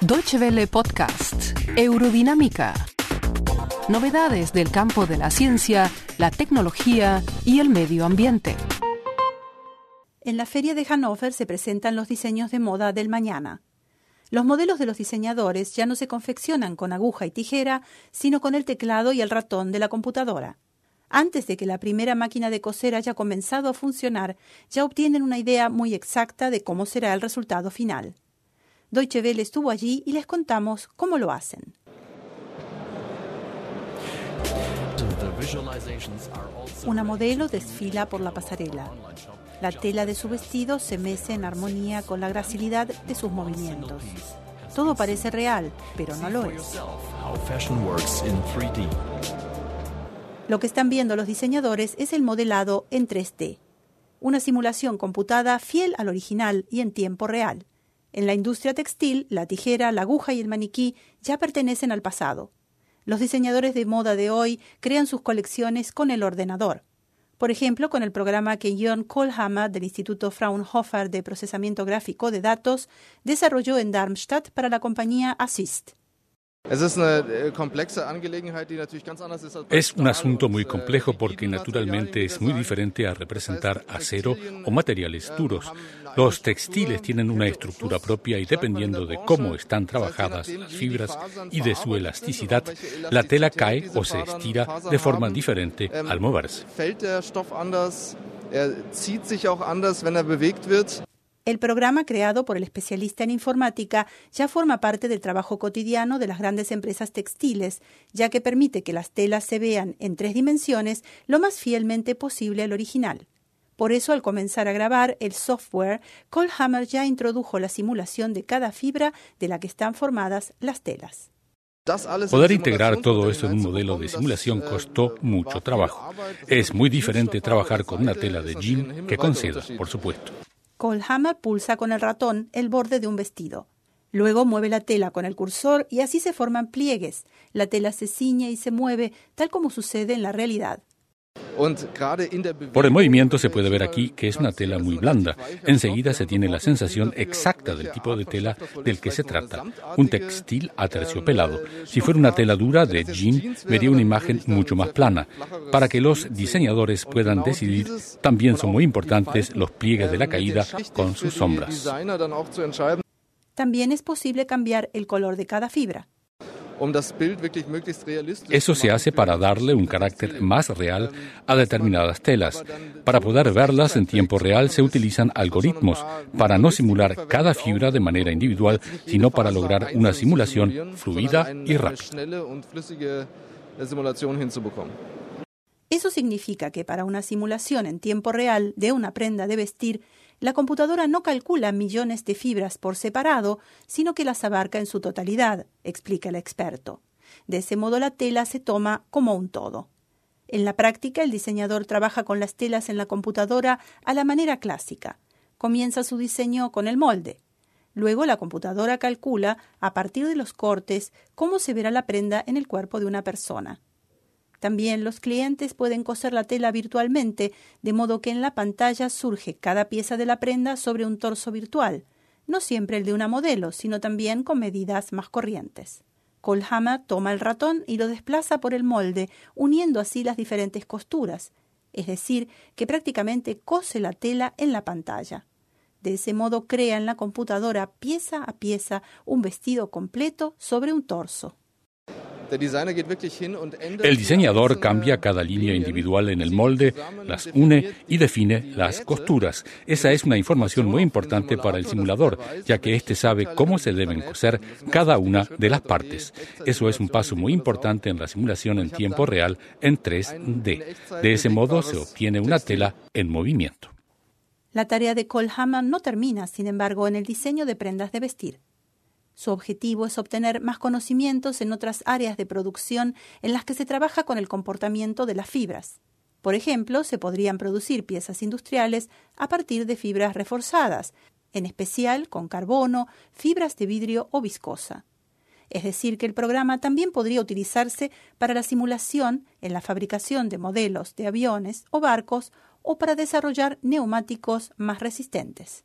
Deutsche Welle Podcast, Eurodinámica. Novedades del campo de la ciencia, la tecnología y el medio ambiente. En la feria de Hannover se presentan los diseños de moda del mañana. Los modelos de los diseñadores ya no se confeccionan con aguja y tijera, sino con el teclado y el ratón de la computadora. Antes de que la primera máquina de coser haya comenzado a funcionar, ya obtienen una idea muy exacta de cómo será el resultado final. Deutsche Welle estuvo allí y les contamos cómo lo hacen. Una modelo desfila por la pasarela. La tela de su vestido se mece en armonía con la gracilidad de sus movimientos. Todo parece real, pero no lo es. Lo que están viendo los diseñadores es el modelado en 3D, una simulación computada fiel al original y en tiempo real. En la industria textil, la tijera, la aguja y el maniquí ya pertenecen al pasado. Los diseñadores de moda de hoy crean sus colecciones con el ordenador. Por ejemplo, con el programa que Jörn Kohlhammer del Instituto Fraunhofer de Procesamiento Gráfico de Datos desarrolló en Darmstadt para la compañía Assist. Es un asunto muy complejo porque naturalmente es muy diferente a representar acero o materiales duros. Los textiles tienen una estructura propia y dependiendo de cómo están trabajadas las fibras y de su elasticidad, la tela cae o se estira de forma diferente al moverse. El programa creado por el especialista en informática ya forma parte del trabajo cotidiano de las grandes empresas textiles, ya que permite que las telas se vean en tres dimensiones lo más fielmente posible al original. Por eso, al comenzar a grabar el software, Hammer ya introdujo la simulación de cada fibra de la que están formadas las telas. Poder integrar todo esto en un modelo de simulación costó mucho trabajo. Es muy diferente trabajar con una tela de jean que con seda, por supuesto. Hammer pulsa con el ratón el borde de un vestido. Luego mueve la tela con el cursor y así se forman pliegues. La tela se ciñe y se mueve tal como sucede en la realidad. Por el movimiento se puede ver aquí que es una tela muy blanda. Enseguida se tiene la sensación exacta del tipo de tela del que se trata. Un textil aterciopelado. Si fuera una tela dura de jean, vería una imagen mucho más plana. Para que los diseñadores puedan decidir, también son muy importantes los pliegues de la caída con sus sombras. También es posible cambiar el color de cada fibra. Eso se hace para darle un carácter más real a determinadas telas. Para poder verlas en tiempo real se utilizan algoritmos para no simular cada fibra de manera individual, sino para lograr una simulación fluida y rápida. Eso significa que para una simulación en tiempo real de una prenda de vestir, la computadora no calcula millones de fibras por separado, sino que las abarca en su totalidad, explica el experto. De ese modo la tela se toma como un todo. En la práctica, el diseñador trabaja con las telas en la computadora a la manera clásica. Comienza su diseño con el molde. Luego la computadora calcula, a partir de los cortes, cómo se verá la prenda en el cuerpo de una persona. También los clientes pueden coser la tela virtualmente, de modo que en la pantalla surge cada pieza de la prenda sobre un torso virtual, no siempre el de una modelo, sino también con medidas más corrientes. Colhammer toma el ratón y lo desplaza por el molde, uniendo así las diferentes costuras, es decir, que prácticamente cose la tela en la pantalla. De ese modo crea en la computadora pieza a pieza un vestido completo sobre un torso. El diseñador cambia cada línea individual en el molde, las une y define las costuras. Esa es una información muy importante para el simulador, ya que éste sabe cómo se deben coser cada una de las partes. Eso es un paso muy importante en la simulación en tiempo real en 3D. De ese modo se obtiene una tela en movimiento. La tarea de Colhammer no termina, sin embargo, en el diseño de prendas de vestir. Su objetivo es obtener más conocimientos en otras áreas de producción en las que se trabaja con el comportamiento de las fibras. Por ejemplo, se podrían producir piezas industriales a partir de fibras reforzadas, en especial con carbono, fibras de vidrio o viscosa. Es decir, que el programa también podría utilizarse para la simulación en la fabricación de modelos de aviones o barcos o para desarrollar neumáticos más resistentes.